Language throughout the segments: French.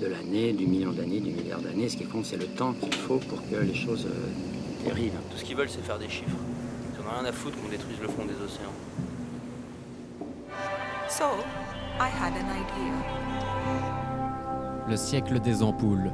de l'année, du million d'années, du milliard d'années. Ce qui compte, c'est le temps qu'il faut pour que les choses euh, dérivent. Tout ce qu'ils veulent, c'est faire des chiffres. Ils en ont rien à foutre qu'on détruise le fond des océans. So, I had an idea. Le siècle des ampoules.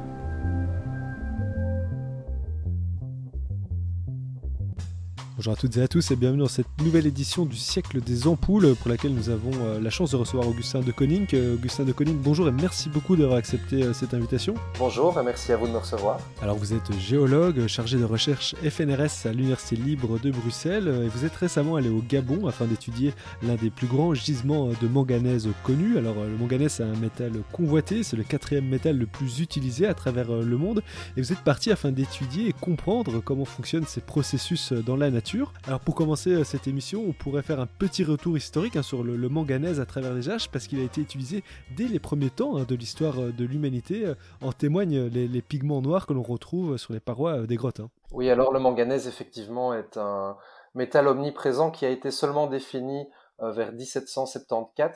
Bonjour à toutes et à tous et bienvenue dans cette nouvelle édition du siècle des ampoules pour laquelle nous avons euh, la chance de recevoir Augustin de Koning. Euh, Augustin de Koning, bonjour et merci beaucoup d'avoir accepté euh, cette invitation. Bonjour et merci à vous de me recevoir. Alors vous êtes géologue, chargé de recherche FNRS à l'Université libre de Bruxelles et vous êtes récemment allé au Gabon afin d'étudier l'un des plus grands gisements de manganèse connus. Alors le manganèse c'est un métal convoité, c'est le quatrième métal le plus utilisé à travers le monde et vous êtes parti afin d'étudier et comprendre comment fonctionnent ces processus dans la nature. Alors pour commencer euh, cette émission, on pourrait faire un petit retour historique hein, sur le, manganèse à travers les âges parce qu'il a été utilisé dès les premiers temps hein, de l'histoire euh, de l'humanité. Euh, En témoignent les, pigments noirs que l'on retrouve sur les parois des grottes. hein. Oui, alors le manganèse effectivement est un métal omniprésent qui a été seulement défini vers 1774.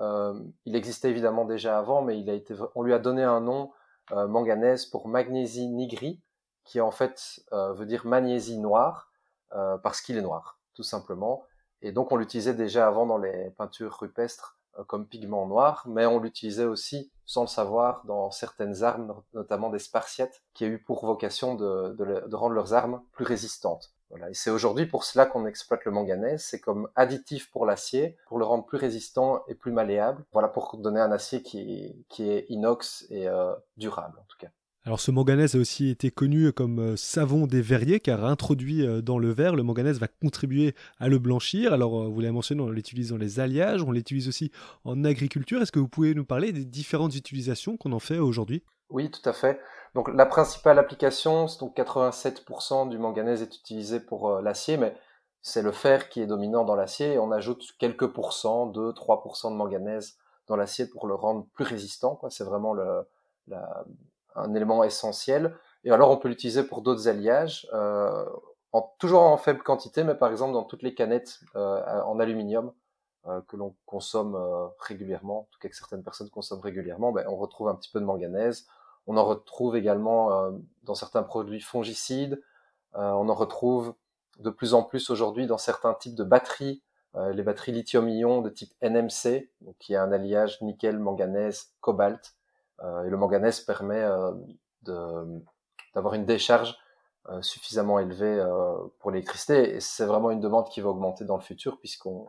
Euh, il existait évidemment déjà avant, mais on lui a donné un nom manganèse pour magnésie nigri, qui en fait veut dire magnésie noire, euh, parce qu'il est noir, tout simplement. Et donc on l'utilisait déjà avant dans les peintures rupestres euh, comme pigment noir, mais on l'utilisait aussi, sans le savoir, dans certaines armes, notamment des Spartiates, qui a eu pour vocation de, de de rendre leurs armes plus résistantes. Voilà. Et c'est aujourd'hui pour cela qu'on exploite le manganèse, c'est comme additif pour l'acier, pour le rendre plus résistant et plus malléable. Voilà, pour donner un acier qui, qui est inox et euh, durable en tout cas. Alors ce manganèse a aussi été connu comme euh, savon des verriers car introduit euh, dans le verre, le manganèse va contribuer à le blanchir. Alors euh, vous l'avez mentionné, on l'utilise dans les alliages, on l'utilise aussi en agriculture. Est-ce que vous pouvez nous parler des différentes utilisations qu'on en fait aujourd'hui? Oui, tout à fait. Donc la principale application, c'est donc 87% du manganèse est utilisé pour l'acier, mais c'est le fer qui est dominant dans l'acier on ajoute quelques pourcents, 2, 3% de manganèse dans l'acier pour le rendre plus résistant. C'est vraiment le, la- un élément essentiel. Et alors on peut l'utiliser pour d'autres alliages, euh, en, toujours en faible quantité, mais par exemple dans toutes les canettes euh, en aluminium euh, que l'on consomme régulièrement, en tout cas que certaines personnes consomment régulièrement, ben, on retrouve un petit peu de manganèse. On en retrouve également dans certains produits fongicides. On en retrouve de plus en plus aujourd'hui dans certains types de batteries, les batteries lithium-ion de type NMC, donc qui est un alliage nickel, manganèse, cobalt. Euh, et le manganèse permet euh, d'avoir une décharge euh, suffisamment élevée euh, pour l'électricité. Et c'est vraiment une demande qui va augmenter dans le futur puisqu'on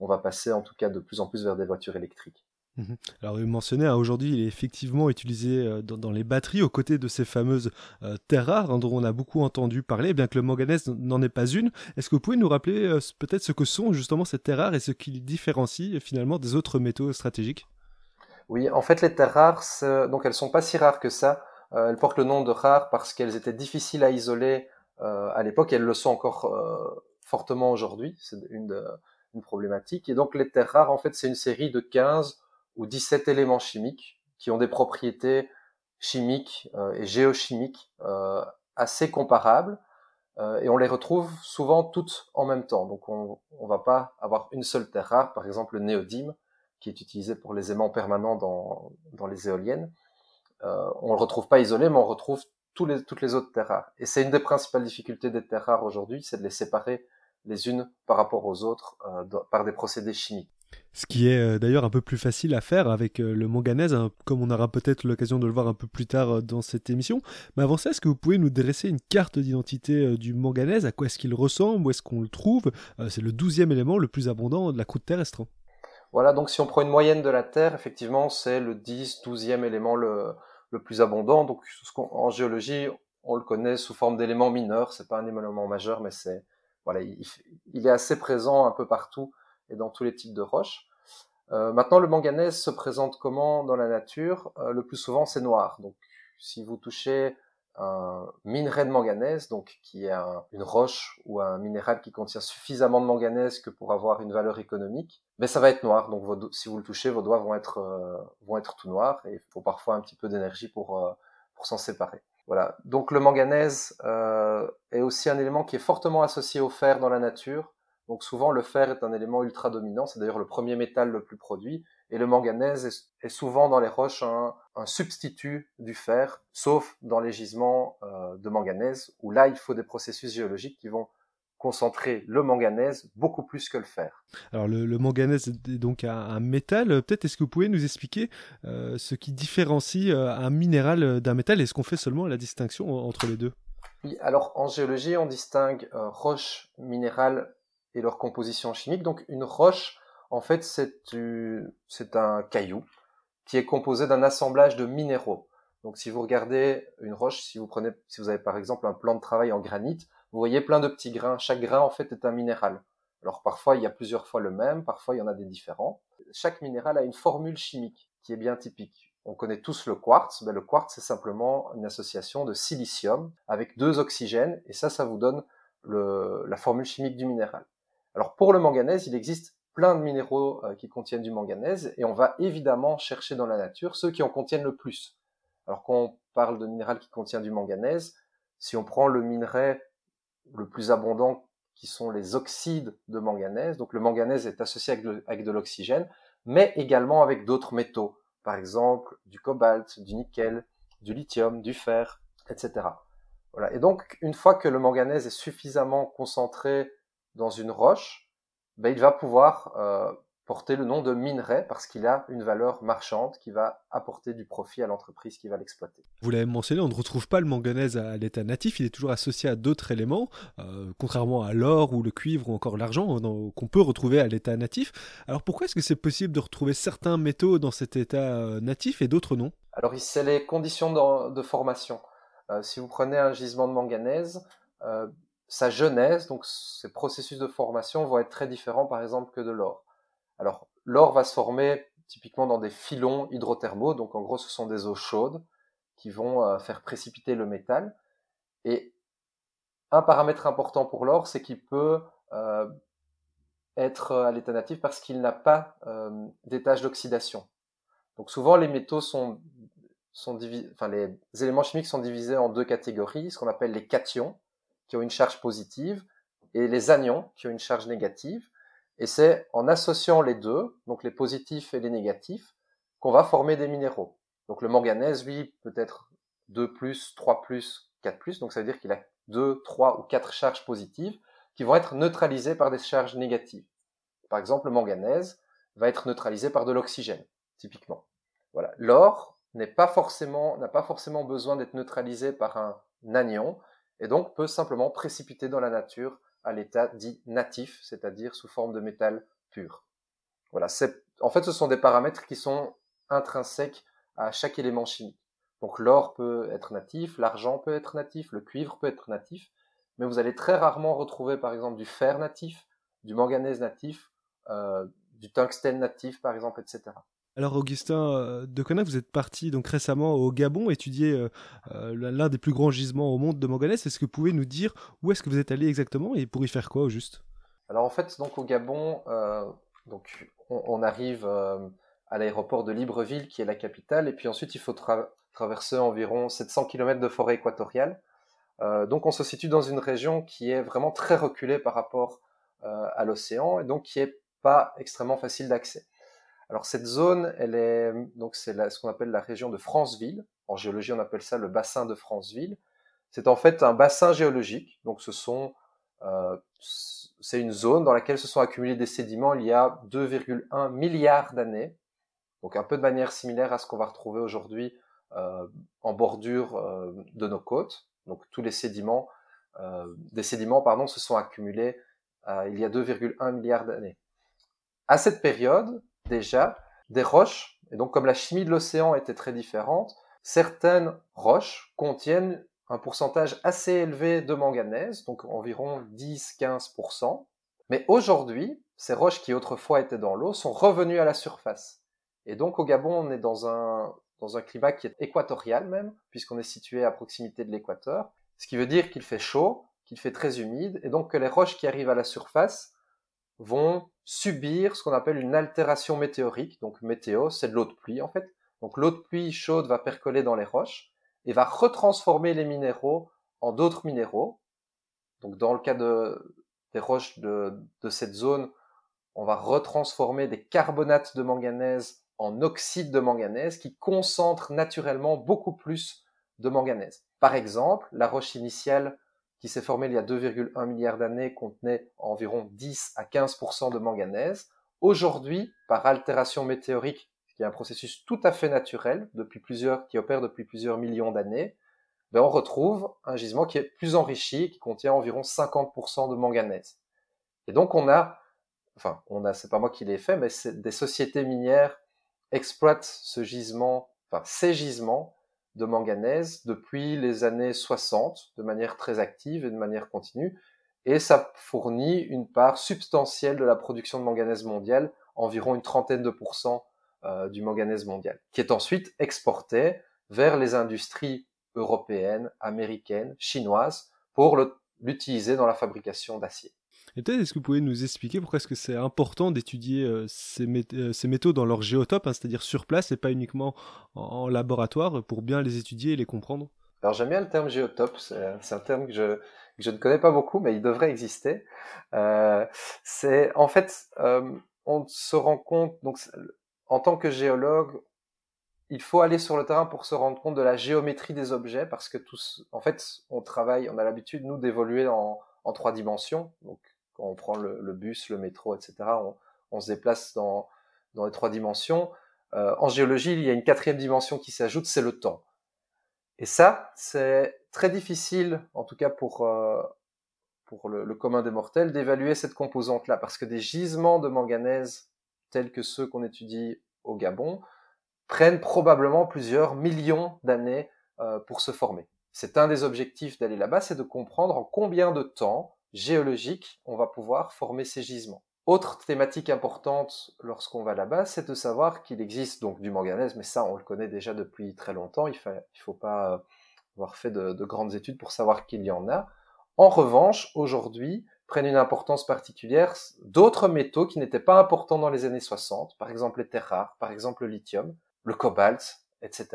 on va passer en tout cas de plus en plus vers des voitures électriques. Mhm. Alors, vous mentionnez, hein, aujourd'hui, il est effectivement utilisé euh, dans, les batteries aux côtés de ces fameuses euh, terres rares hein, dont on a beaucoup entendu parler, bien que le manganèse n'en est pas une. Est-ce que vous pouvez nous rappeler euh, peut-être ce que sont justement ces terres rares et ce qui les différencie euh, finalement des autres métaux stratégiques? Oui, en fait, les terres rares, donc elles sont pas si rares que ça. Euh, elles portent le nom de rares parce qu'elles étaient difficiles à isoler euh, à l'époque elles le sont encore euh, fortement aujourd'hui. C'est une, une problématique. Et donc, les terres rares, en fait, c'est une série de 15 ou 17 éléments chimiques qui ont des propriétés chimiques et géochimiques assez comparables. Et on les retrouve souvent toutes en même temps. Donc, on ne va pas avoir une seule terre rare, par exemple le néodyme, qui est utilisé pour les aimants permanents dans, dans les éoliennes. Euh, on le retrouve pas isolé, mais on retrouve tous les, toutes les autres terres rares. Et c'est une des principales difficultés des terres rares aujourd'hui, c'est de les séparer les unes par rapport aux autres euh, par des procédés chimiques. Ce qui est euh, d'ailleurs un peu plus facile à faire avec euh, le manganèse, hein, comme on aura peut-être l'occasion de le voir un peu plus tard dans cette émission. Mais avant ça, est-ce que vous pouvez nous dresser une carte d'identité du manganèse? À quoi est-ce qu'il ressemble? Où est-ce qu'on le trouve? C'est le douzième élément le plus abondant de la croûte terrestre. Voilà, donc si on prend une moyenne de la Terre, effectivement, c'est le 10, 12e élément le, plus abondant. Donc en géologie, on le connaît sous forme d'élément mineur, c'est pas un élément majeur, mais c'est voilà, il, il est assez présent un peu partout et dans tous les types de roches. Euh, maintenant, le manganèse se présente comment dans la nature? Euh, Le plus souvent, c'est noir. Donc, si vous touchez un minerai de manganèse, donc qui est une roche ou un minéral qui contient suffisamment de manganèse que pour avoir une valeur économique, mais ça va être noir. Donc si vous le touchez, vos doigts vont être euh, vont être tout noirs et il faut parfois un petit peu d'énergie pour euh, pour s'en séparer. Voilà. Donc le manganèse euh, est aussi un élément qui est fortement associé au fer dans la nature. Donc souvent le fer est un élément ultra dominant, c'est d'ailleurs le premier métal le plus produit, et le manganèse est, souvent dans les roches un, substitut du fer, sauf dans les gisements euh, de manganèse, où là il faut des processus géologiques qui vont concentrer le manganèse beaucoup plus que le fer. Alors le, manganèse est donc un, métal. Peut-être est-ce que vous pouvez nous expliquer euh, ce qui différencie un minéral d'un métal? Est-ce qu'on fait seulement la distinction entre les deux? Oui, alors en géologie on distingue roche, minéral et leur composition chimique. Donc une roche, en fait, c'est un caillou qui est composé d'un assemblage de minéraux. Donc si vous regardez une roche, si vous prenez, si vous avez par exemple un plan de travail en granit, vous voyez plein de petits grains. Chaque grain en fait est un minéral. Alors parfois il y a plusieurs fois le même, parfois il y en a des différents. Chaque minéral a une formule chimique qui est bien typique. On connaît tous le quartz. Ben, le quartz c'est simplement une association de silicium avec deux oxygènes et ça, ça vous donne la formule chimique du minéral. Alors pour le manganèse, il existe plein de minéraux euh, qui contiennent du manganèse et on va évidemment chercher dans la nature ceux qui en contiennent le plus. Alors quand on parle de minéral qui contient du manganèse, si on prend le minerai le plus abondant qui sont les oxydes de manganèse, donc le manganèse est associé avec de, l'oxygène, mais également avec d'autres métaux, par exemple du cobalt, du nickel, du lithium, du fer, etc. Voilà. Et donc, une fois que le manganèse est suffisamment concentré dans une roche, ben, il va pouvoir euh, porter le nom de minerai parce qu'il a une valeur marchande qui va apporter du profit à l'entreprise qui va l'exploiter. Vous l'avez mentionné, on ne retrouve pas le manganèse à l'état natif, il est toujours associé à d'autres éléments, euh, contrairement à l'or ou le cuivre ou encore l'argent qu'on peut retrouver à l'état natif. Alors pourquoi est-ce que c'est possible de retrouver certains métaux dans cet état euh, natif et d'autres non? Alors c'est les conditions de, formation. si vous prenez un gisement de manganèse, sa genèse, donc ses processus de formation vont être très différents par exemple que de l'or. Alors l'or va se former typiquement dans des filons hydrothermaux, donc en gros ce sont des eaux chaudes qui vont euh, faire précipiter le métal. Et un paramètre important pour l'or, c'est qu'il peut euh, être à l'état natif parce qu'il n'a pas euh, d'étage d'oxydation. Donc souvent les métaux sont, sont enfin les éléments chimiques sont divisés en deux catégories, ce qu'on appelle les cations, qui ont une charge positive et les anions qui ont une charge négative. Et c'est en associant les deux, donc les positifs et les négatifs, qu'on va former des minéraux. Donc le manganèse, lui, peut être 2 plus, 3 plus, 4 plus, donc ça veut dire qu'il a 2, 3 ou 4 charges positives qui vont être neutralisées par des charges négatives. Par exemple, le manganèse va être neutralisé par de l'oxygène, typiquement. Voilà. L'or n'est pas forcément, n'a pas forcément besoin d'être neutralisé par un anion, et donc peut simplement précipiter dans la nature à l'état dit natif, c'est-à-dire sous forme de métal pur. Voilà, en fait ce sont des paramètres qui sont intrinsèques à chaque élément chimique. Donc l'or peut être natif, l'argent peut être natif, le cuivre peut être natif, mais vous allez très rarement retrouver par exemple du fer natif, du manganèse natif, euh, du tungstène natif par exemple, etc. Alors Augustin euh, de Conin, vous êtes parti donc récemment au Gabon étudier euh, euh, l'un des plus grands gisements au monde de manganèse. Est-ce que vous pouvez nous dire où est-ce que vous êtes allé exactement et pour y faire quoi au juste? Alors en fait, donc au Gabon, donc on, arrive à l'aéroport de Libreville qui est la capitale et puis ensuite il faut traverser environ 700 km de forêt équatoriale. donc on se situe dans une région qui est vraiment très reculée par rapport à l'océan et donc qui est pas extrêmement facile d'accès. Alors cette zone, elle est donc c'est ce qu'on appelle la région de Franceville. En géologie, on appelle ça le bassin de Franceville. C'est en fait un bassin géologique. Donc ce sont euh, c'est une zone dans laquelle se sont accumulés des sédiments il y a 2,1 milliards d'années. Donc un peu de manière similaire à ce qu'on va retrouver aujourd'hui euh, en bordure euh, de nos côtes. Donc tous les sédiments, des sédiments pardon, se sont accumulés il y a 2,1 milliards d'années. À cette période, déjà des roches, et donc comme la chimie de l'océan était très différente, certaines roches contiennent un pourcentage assez élevé de manganèse, donc environ 10-15%. Mais aujourd'hui, ces roches qui autrefois étaient dans l'eau sont revenues à la surface. Et donc au Gabon, on est dans, un, dans un climat qui est équatorial même, puisqu'on est situé à proximité de l'équateur, ce qui veut dire qu'il fait chaud, qu'il fait très humide, et donc que les roches qui arrivent à la surface vont subir ce qu'on appelle une altération météorique. Donc météo, c'est de l'eau de pluie en fait. Donc l'eau de pluie chaude va percoler dans les roches et va retransformer les minéraux en d'autres minéraux. Donc dans le cas de, des roches de, de cette zone, on va retransformer des carbonates de manganèse en oxyde de manganèse qui concentrent naturellement beaucoup plus de manganèse. Par exemple, la roche initiale qui s'est formée il y a 2,1 milliards d'années contenait environ 10 à 15% de manganèse. Aujourd'hui, par altération météorique, qui est un processus tout à fait naturel depuis plusieurs, qui opère depuis plusieurs millions d'années, ben on retrouve un gisement qui est plus enrichi, qui contient environ 50% de manganèse. Et donc on a, enfin on a, c'est pas moi qui l'ai fait, mais des sociétés minières exploitent ce gisement, enfin ces gisements de manganèse depuis les années 60 de manière très active et de manière continue. Et ça fournit une part substantielle de la production de manganèse mondiale, environ une trentaine de pourcents euh, du manganèse mondial, qui est ensuite exporté vers les industries européennes, américaines, chinoises, pour l'utiliser dans la fabrication d'acier. Et peut-être, est-ce que vous pouvez nous expliquer pourquoi est-ce que c'est important d'étudier euh, ces, euh, métaux dans leur géotope, hein, c'est-à-dire sur place et pas uniquement en, laboratoire, pour bien les étudier et les comprendre? Alors j'aime bien le terme géotope, c'est un terme que je, ne connais pas beaucoup, mais il devrait exister. Euh, c'est en fait, euh, on se rend compte, donc en tant que géologue, il faut aller sur le terrain pour se rendre compte de la géométrie des objets, parce que tous, en fait, on travaille, on a l'habitude nous d'évoluer en, en trois dimensions, donc on prend le, bus, le métro, etc., on, se déplace dans, les trois dimensions. Euh, en géologie, il y a une quatrième dimension qui s'ajoute, c'est le temps. Et ça, c'est très difficile, en tout cas pour, euh, pour le, commun des mortels, d'évaluer cette composante-là, parce que des gisements de manganèse, tels que ceux qu'on étudie au Gabon, prennent probablement plusieurs millions d'années euh, pour se former. C'est un des objectifs d'aller là-bas, c'est de comprendre en combien de temps géologique, on va pouvoir former ces gisements. Autre thématique importante lorsqu'on va là-bas, c'est de savoir qu'il existe donc du manganèse, mais ça on le connaît déjà depuis très longtemps, il ne faut pas euh, avoir fait de, grandes études pour savoir qu'il y en a. En revanche, aujourd'hui, prennent une importance particulière d'autres métaux qui n'étaient pas importants dans les années 60, par exemple les terres rares, par exemple le lithium, le cobalt, etc.,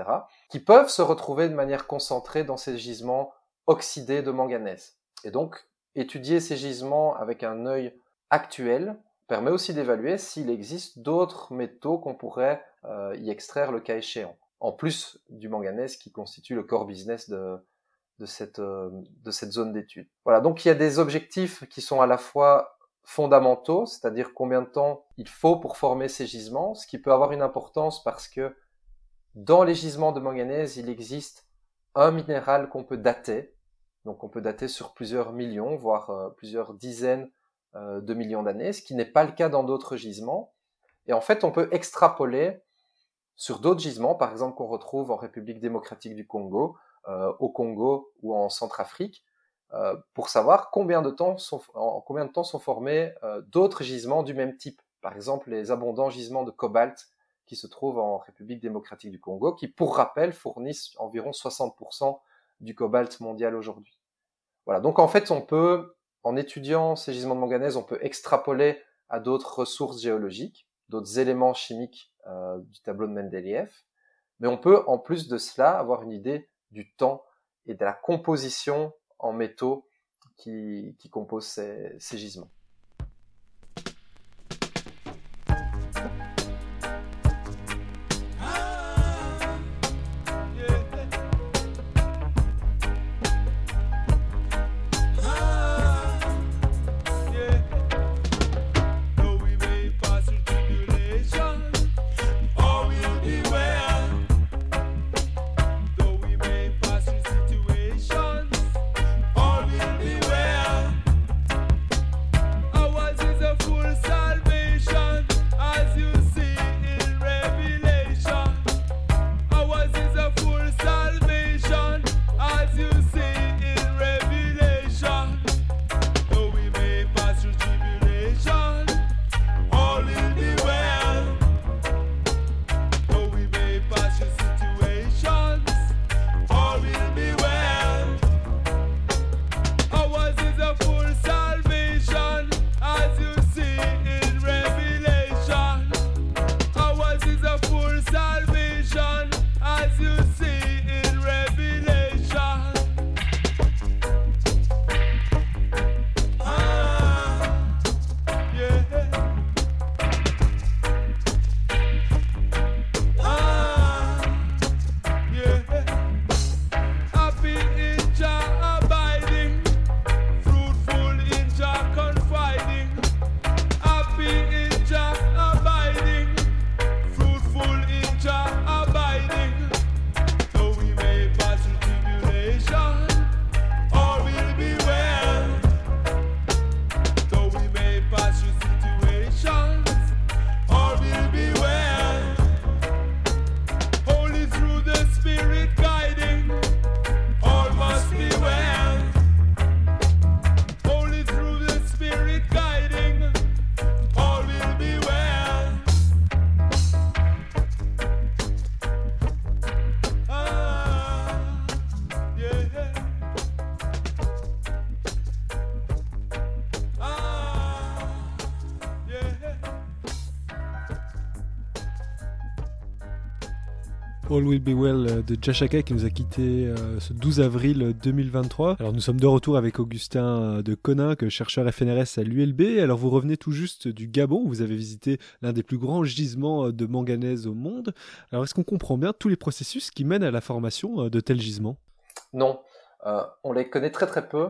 qui peuvent se retrouver de manière concentrée dans ces gisements oxydés de manganèse. Et donc, Étudier ces gisements avec un œil actuel permet aussi d'évaluer s'il existe d'autres métaux qu'on pourrait euh, y extraire le cas échéant, en plus du manganèse qui constitue le core business de, cette, euh, de cette zone d'étude. Voilà, donc il y a des objectifs qui sont à la fois fondamentaux, c'est-à-dire combien de temps il faut pour former ces gisements, ce qui peut avoir une importance parce que dans les gisements de manganèse, il existe un minéral qu'on peut dater, donc on peut dater sur plusieurs millions, voire euh, plusieurs dizaines euh, de millions d'années, ce qui n'est pas le cas dans d'autres gisements. Et en fait, on peut extrapoler sur d'autres gisements, par exemple qu'on retrouve en République démocratique du Congo, euh, au Congo ou en Centrafrique, pour savoir combien de temps sont, en combien de temps sont formés d'autres gisements du même type. Par exemple, les abondants gisements de cobalt qui se trouvent en République démocratique du Congo, qui, pour rappel, fournissent environ 60% du cobalt mondial aujourd'hui. Voilà. Donc en fait, on peut, en étudiant ces gisements de manganèse, on peut extrapoler à d'autres ressources géologiques, d'autres éléments chimiques euh, du tableau de Mendeleïev, mais on peut en plus de cela avoir une idée du temps et de la composition en métaux qui, qui composent ces gisements. All Will Be Well euh, de Jashaka qui nous a quitté euh, ce 12 avril 2023. Alors nous sommes de retour avec Augustin euh, de Coninck, chercheur FNRS à l'ULB. Alors vous revenez tout juste du Gabon, vous avez visité l'un des plus grands gisements de manganèse au monde. Alors est-ce qu'on comprend bien tous les processus qui mènent à la formation de tels gisements? Non, on les connaît très très peu.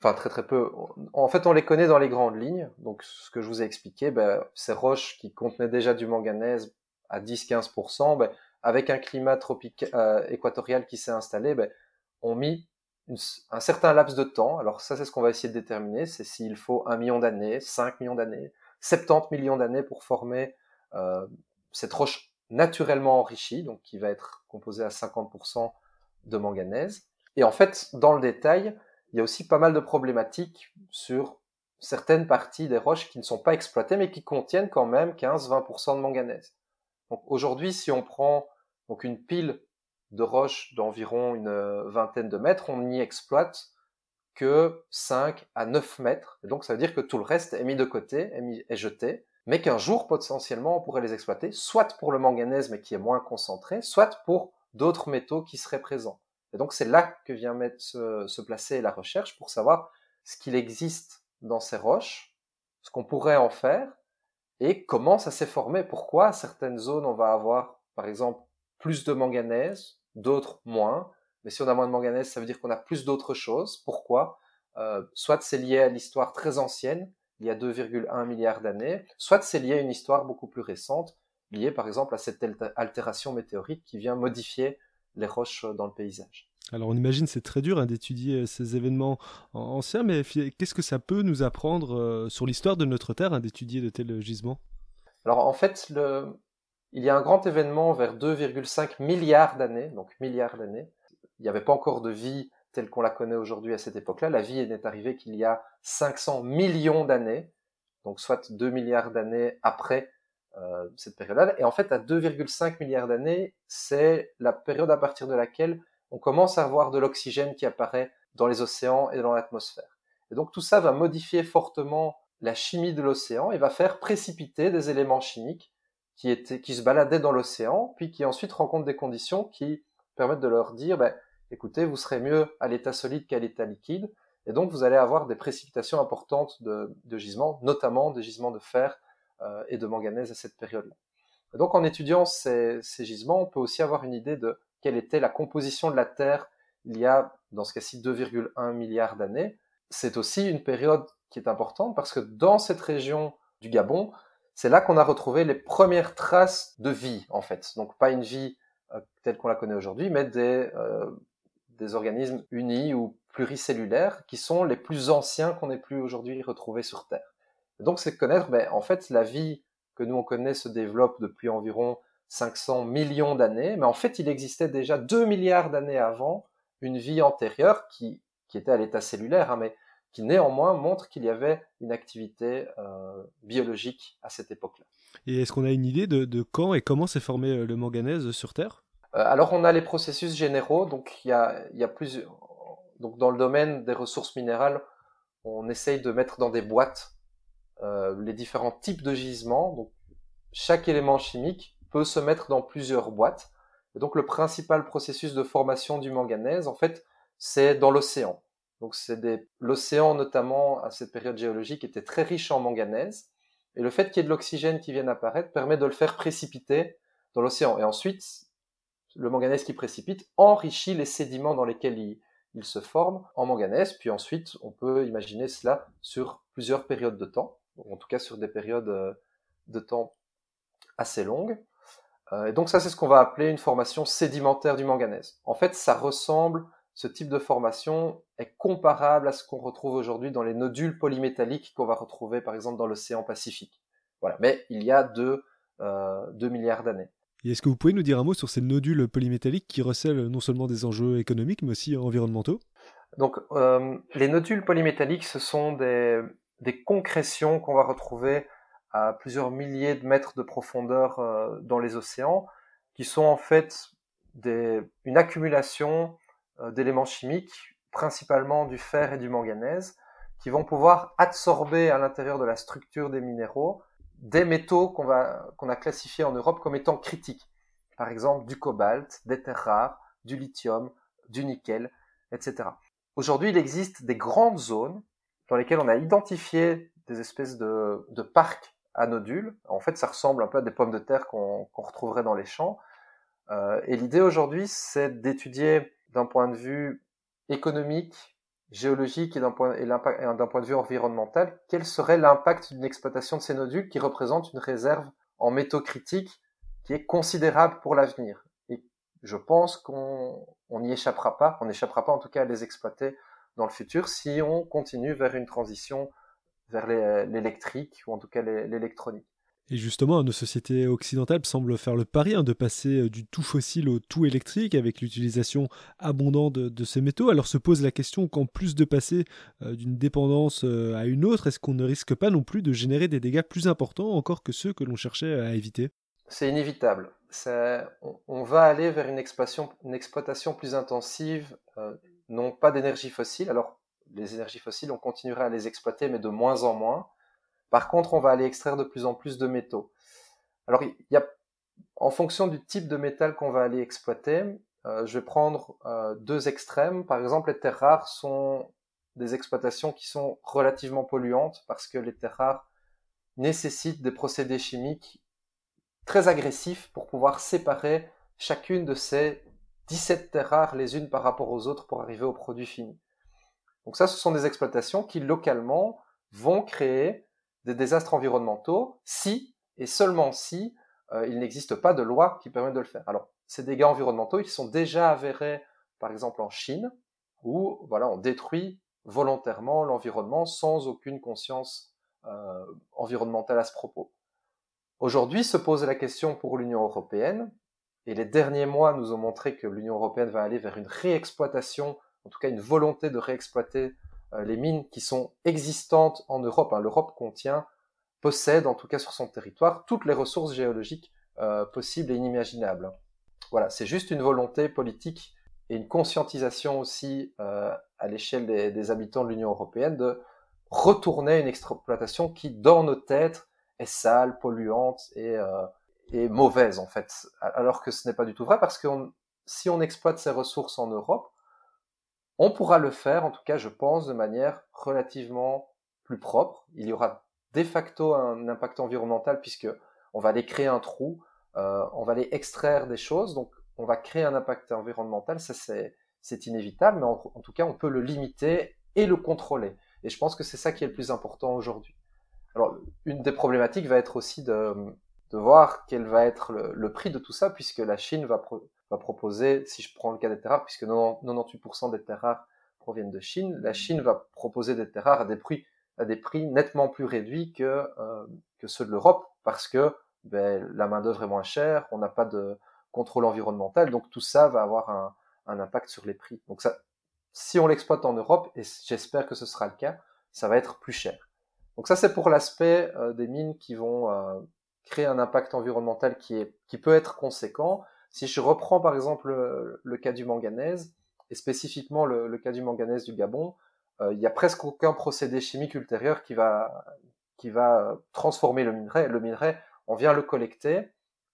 Enfin très très peu. En fait on les connaît dans les grandes lignes. Donc ce que je vous ai expliqué, ben, ces roches qui contenaient déjà du manganèse à 10-15%, ben, avec un climat euh, équatorial qui s'est installé, ben, ont mis un certain laps de temps. Alors ça, c'est ce qu'on va essayer de déterminer, c'est s'il faut un million d'années, 5 millions d'années, 70 millions d'années pour former euh, cette roche naturellement enrichie, donc qui va être composée à 50% de manganèse. Et en fait, dans le détail, il y a aussi pas mal de problématiques sur certaines parties des roches qui ne sont pas exploitées, mais qui contiennent quand même 15-20% de manganèse. Aujourd'hui, si on prend donc une pile de roches d'environ une euh, vingtaine de mètres, on n'y exploite que 5 à 9 mètres. Et donc ça veut dire que tout le reste est mis de côté, est, jeté, mais qu'un jour potentiellement on pourrait les exploiter, soit pour le manganèse mais qui est moins concentré, soit pour d'autres métaux qui seraient présents. Et donc c'est là que vient mettre, se placer la recherche pour savoir ce qu'il existe dans ces roches, ce qu'on pourrait en faire, et comment ça s'est formé, pourquoi certaines zones on va avoir par exemple plus de manganèse, d'autres moins, mais si on a moins de manganèse ça veut dire qu'on a plus d'autres choses, pourquoi? Euh, Soit c'est lié à l'histoire très ancienne, il y a 2,1 milliards d'années, soit c'est lié à une histoire beaucoup plus récente, liée par exemple à cette altération météorique qui vient modifier les roches dans le paysage. Alors on imagine c'est très dur hein, d'étudier euh, ces événements anciens, mais qu'est-ce que ça peut nous apprendre euh, sur l'histoire de notre Terre hein, d'étudier de tels gisements? Alors en fait, il y a un grand événement vers 2,5 milliards d'années, donc milliards d'années. Il n'y avait pas encore de vie telle qu'on la connaît aujourd'hui à cette époque-là. La vie n'est arrivée qu'il y a 500 millions d'années, donc soit 2 milliards d'années après euh, cette période-là. Et en fait, à 2,5 milliards d'années, c'est la période à partir de laquelle on commence à avoir de l'oxygène qui apparaît dans les océans et dans l'atmosphère. Et donc tout ça va modifier fortement la chimie de l'océan et va faire précipiter des éléments chimiques qui, étaient, qui se baladaient dans l'océan, puis qui ensuite rencontrent des conditions qui permettent de leur dire, ben, écoutez, vous serez mieux à l'état solide qu'à l'état liquide, et donc vous allez avoir des précipitations importantes de, gisements, notamment des gisements de fer euh, et de manganèse à cette période-là. donc en étudiant ces, ces gisements, on peut aussi avoir une idée de quelle était la composition de la Terre il y a, dans ce cas-ci, 2,1 milliards d'années. C'est aussi une période qui est importante parce que dans cette région du Gabon, c'est là qu'on a retrouvé les premières traces de vie, en fait. Donc pas une vie euh, telle qu'on la connaît aujourd'hui, mais des, euh, des organismes unis ou pluricellulaires qui sont les plus anciens qu'on ait pu aujourd'hui retrouver sur Terre. donc c'est connaître, ben, en fait, la vie que nous on connaît se développe depuis environ 500 millions d'années, mais en fait, il existait déjà 2 milliards d'années avant une vie antérieure qui, qui était à l'état cellulaire, hein, mais qui néanmoins montre qu'il y avait une activité euh, biologique à cette époque-là. Et est-ce qu'on a une idée de, de quand et comment s'est formé euh, le manganèse sur Terre? Euh, Alors, on a les processus généraux, donc il y a, y a plusieurs. Donc, dans le domaine des ressources minérales, on essaye de mettre dans des boîtes euh, les différents types de gisements. Donc, chaque élément chimique peut se mettre dans plusieurs boîtes. Et donc le principal processus de formation du manganèse, en fait, c'est dans l'océan. Donc c'est des... l'océan notamment à cette période géologique était très riche en manganèse. Et le fait qu'il y ait de l'oxygène qui vienne apparaître permet de le faire précipiter dans l'océan. Et ensuite, le manganèse qui précipite enrichit les sédiments dans lesquels il, se forme en manganèse. Puis ensuite, on peut imaginer cela sur plusieurs périodes de temps, ou en tout cas sur des périodes euh, de temps assez longues. Euh, et donc ça, c'est ce qu'on va appeler une formation sédimentaire du manganèse. En fait, ça ressemble, ce type de formation est comparable à ce qu'on retrouve aujourd'hui dans les nodules polymétalliques qu'on va retrouver par exemple dans l'océan Pacifique. Voilà, mais il y a deux, euh, milliards d'années. Et est-ce que vous pouvez nous dire un mot sur ces nodules polymétalliques qui recèlent non seulement des enjeux économiques mais aussi environnementaux? Donc euh, les nodules polymétalliques, ce sont des, des concrétions qu'on va retrouver à plusieurs milliers de mètres de profondeur euh, dans les océans, qui sont en fait des, une accumulation euh, d'éléments chimiques, principalement du fer et du manganèse, qui vont pouvoir absorber à l'intérieur de la structure des minéraux des métaux qu'on qu'on a classifiés en Europe comme étant critiques. par exemple du cobalt, des terres rares, du lithium, du nickel, etc. Aujourd'hui, il existe des grandes zones dans lesquelles on a identifié des espèces de, de parcs nodules. En fait, ça ressemble un peu à des pommes de terre qu'on retrouverait dans les champs. Euh, et l'idée aujourd'hui, c'est d'étudier d'un point de vue économique, géologique et d'un point, point de vue environnemental, quel serait l'impact d'une exploitation de ces nodules qui représentent une réserve en métaux critiques qui est considérable pour l'avenir. Et je pense qu'on n'y échappera pas, on n'échappera pas en tout cas à les exploiter dans le futur si on continue vers une transition vers l'électrique ou en tout cas l'électronique. Et justement, nos sociétés occidentales semblent faire le pari hein, de passer euh, du tout fossile au tout électrique avec l'utilisation abondante de, ces métaux. Alors se pose la question qu'en plus de passer euh, d'une dépendance euh, à une autre, est-ce qu'on ne risque pas non plus de générer des dégâts plus importants encore que ceux que l'on cherchait à éviter? C'est inévitable. on, va aller vers une exploitation, une exploitation plus intensive, non pas d'énergie fossile. Alors les énergies fossiles, on continuera à les exploiter, mais de moins en moins par contre, on va aller extraire de plus en plus de métaux. Alors, y a, en fonction du type de métal qu'on va aller exploiter, euh, je vais prendre euh, deux extrêmes. Par exemple, les terres rares sont des exploitations qui sont relativement polluantes parce que les terres rares nécessitent des procédés chimiques très agressifs pour pouvoir séparer chacune de ces 17 terres rares les unes par rapport aux autres pour arriver au produit fini. Donc ça, ce sont des exploitations qui localement vont créer des désastres environnementaux si et seulement si euh, il n'existe pas de loi qui permet de le faire. Alors, ces dégâts environnementaux, ils sont déjà avérés, par exemple en Chine, où voilà, on détruit volontairement l'environnement sans aucune conscience euh, environnementale à ce propos. Aujourd'hui se pose la question pour l'Union européenne, et les derniers mois nous ont montré que l'Union européenne va aller vers une réexploitation, en tout cas une volonté de réexploiter euh, les mines qui sont existantes en Europe. Hein. L'Europe contient, possède en tout cas sur son territoire toutes les ressources géologiques euh, possibles et inimaginables. Voilà, c'est juste une volonté politique et une conscientisation aussi euh, à l'échelle des, habitants de l'Union européenne de retourner une exploitation qui, dans nos têtes, est sale, polluante et, et mauvaise en fait. Alors que ce n'est pas du tout vrai parce que si on exploite ces ressources en Europe, on pourra le faire, en tout cas, je pense, de manière relativement plus propre. Il y aura de facto un impact environnemental puisque on va aller créer un trou, euh, on va aller extraire des choses, donc on va créer un impact environnemental. Ça, c'est inévitable, mais en, tout cas, on peut le limiter et le contrôler. Et je pense que c'est ça qui est le plus important aujourd'hui. Alors, une des problématiques va être aussi de, voir quel va être le, prix de tout ça, puisque la Chine va, va proposer, si je prends le cas des terres rares, puisque 98% des terres rares proviennent de Chine, la Chine va proposer des terres rares à des prix, à des prix nettement plus réduits que, euh, que ceux de l'Europe, parce que ben, la main-d'œuvre est moins chère, on n'a pas de contrôle environnemental, donc tout ça va avoir un, un impact sur les prix. Donc ça, si on l'exploite en Europe, et j'espère que ce sera le cas, ça va être plus cher. Donc ça, c'est pour l'aspect euh, des mines qui vont euh, créer un impact environnemental qui, est, qui peut être conséquent, si je reprends par exemple le, cas du manganèse, et spécifiquement le, cas du manganèse du Gabon, euh, il n'y a presque aucun procédé chimique ultérieur qui va, qui va transformer le minerai. Le minerai, on vient le collecter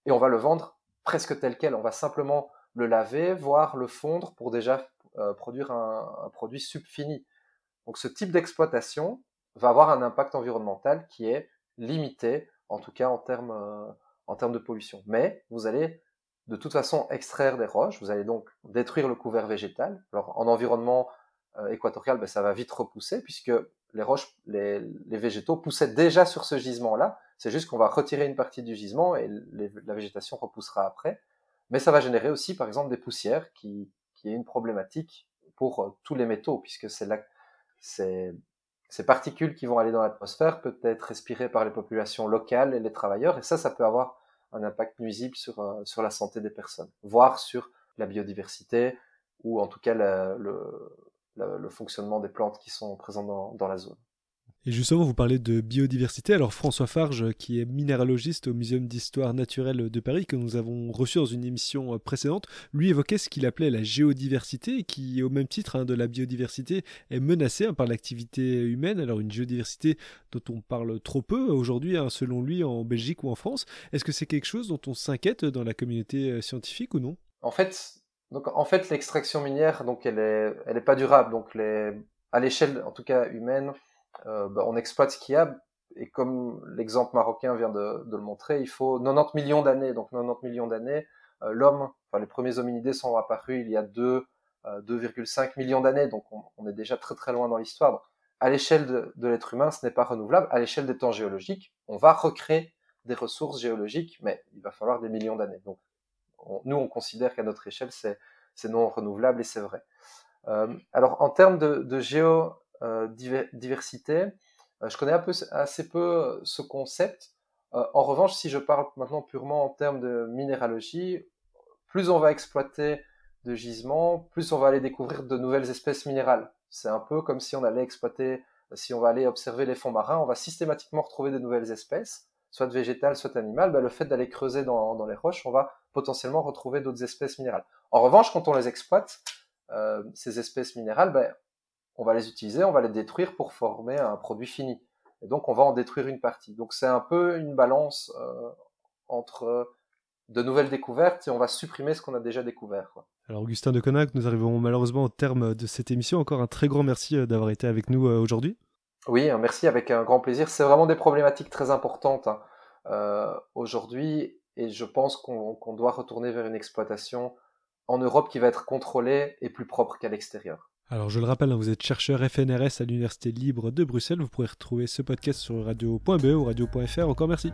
et on va le vendre presque tel quel. On va simplement le laver, voire le fondre pour déjà euh, produire un, produit subfini. Donc ce type d'exploitation va avoir un impact environnemental qui est limité, en tout cas en termes, euh, en termes de pollution. Mais vous allez de toute façon extraire des roches, vous allez donc détruire le couvert végétal. Alors en environnement euh, équatorial, ben, ça va vite repousser puisque les roches, les, végétaux poussaient déjà sur ce gisement-là. C'est juste qu'on va retirer une partie du gisement et la végétation repoussera après. Mais ça va générer aussi, par exemple, des poussières qui, est une problématique pour euh, tous les métaux puisque c'est là, c'est ces particules qui vont aller dans l'atmosphère peuvent être respirées par les populations locales et les travailleurs, et ça, ça peut avoir un impact nuisible sur, euh, sur la santé des personnes, voire sur la biodiversité ou en tout cas le, le, fonctionnement des plantes qui sont présentes dans, dans la zone. Et justement, vous parlez de biodiversité. Alors François Farge, qui est minéralogiste au Muséum d'histoire naturelle de Paris, que nous avons reçu dans une émission précédente, lui évoquait ce qu'il appelait la géodiversité, qui, au même titre hein, de la biodiversité, est menacée hein, par l'activité humaine. Alors une géodiversité dont on parle trop peu aujourd'hui, hein, selon lui, en Belgique ou en France. Est-ce que c'est quelque chose dont on s'inquiète dans la communauté euh, scientifique ou non? En fait, l'extraction minière, elle est, elle est pas durable. Donc les, à l'échelle, en tout cas humaine euh, bah, on exploite ce qu'il y a. Et comme l'exemple marocain vient de, le montrer, il faut 90 millions d'années. Donc 90 millions d'années, euh, l'homme, enfin les premiers hominidés sont apparus il y a 2, 2,5 euh, millions d'années. Donc on, est déjà très très loin dans l'histoire. À l'échelle de, l'être humain, ce n'est pas renouvelable. À l'échelle des temps géologiques, on va recréer des ressources géologiques, mais il va falloir des millions d'années. Donc nous, on considère qu'à notre échelle, c'est non renouvelable et c'est vrai. alors en termes de, de géo euh, diversité. Euh, je connais assez peu euh, ce concept. en revanche, si je parle maintenant purement en termes de minéralogie, plus on va exploiter de gisements, plus on va aller découvrir de nouvelles espèces minérales. C'est un peu comme si on allait exploiter, si on va aller observer les fonds marins, on va systématiquement retrouver de nouvelles espèces, soit végétales, soit animales. Ben, le fait d'aller creuser dans, les roches, on va potentiellement retrouver d'autres espèces minérales. En revanche, quand on les exploite, ces espèces minérales, ben, on va les utiliser, on va les détruire pour former un produit fini. Et donc, on va en détruire une partie. Donc, c'est un peu une balance euh, entre de nouvelles découvertes et on va supprimer ce qu'on a déjà découvert. Alors, Augustin de Connac, nous arrivons malheureusement au terme de cette émission. Encore un très grand merci euh, d'avoir été avec nous euh, aujourd'hui. Oui, merci, avec un grand plaisir. C'est vraiment des problématiques très importantes hein, aujourd'hui et je pense qu'on doit retourner vers une exploitation en Europe qui va être contrôlée et plus propre qu'à l'extérieur. Alors je le rappelle, hein, vous êtes chercheur FNRS à l'Université libre de Bruxelles. Vous pourrez retrouver ce podcast sur radio.be ou radio.fr. Encore merci.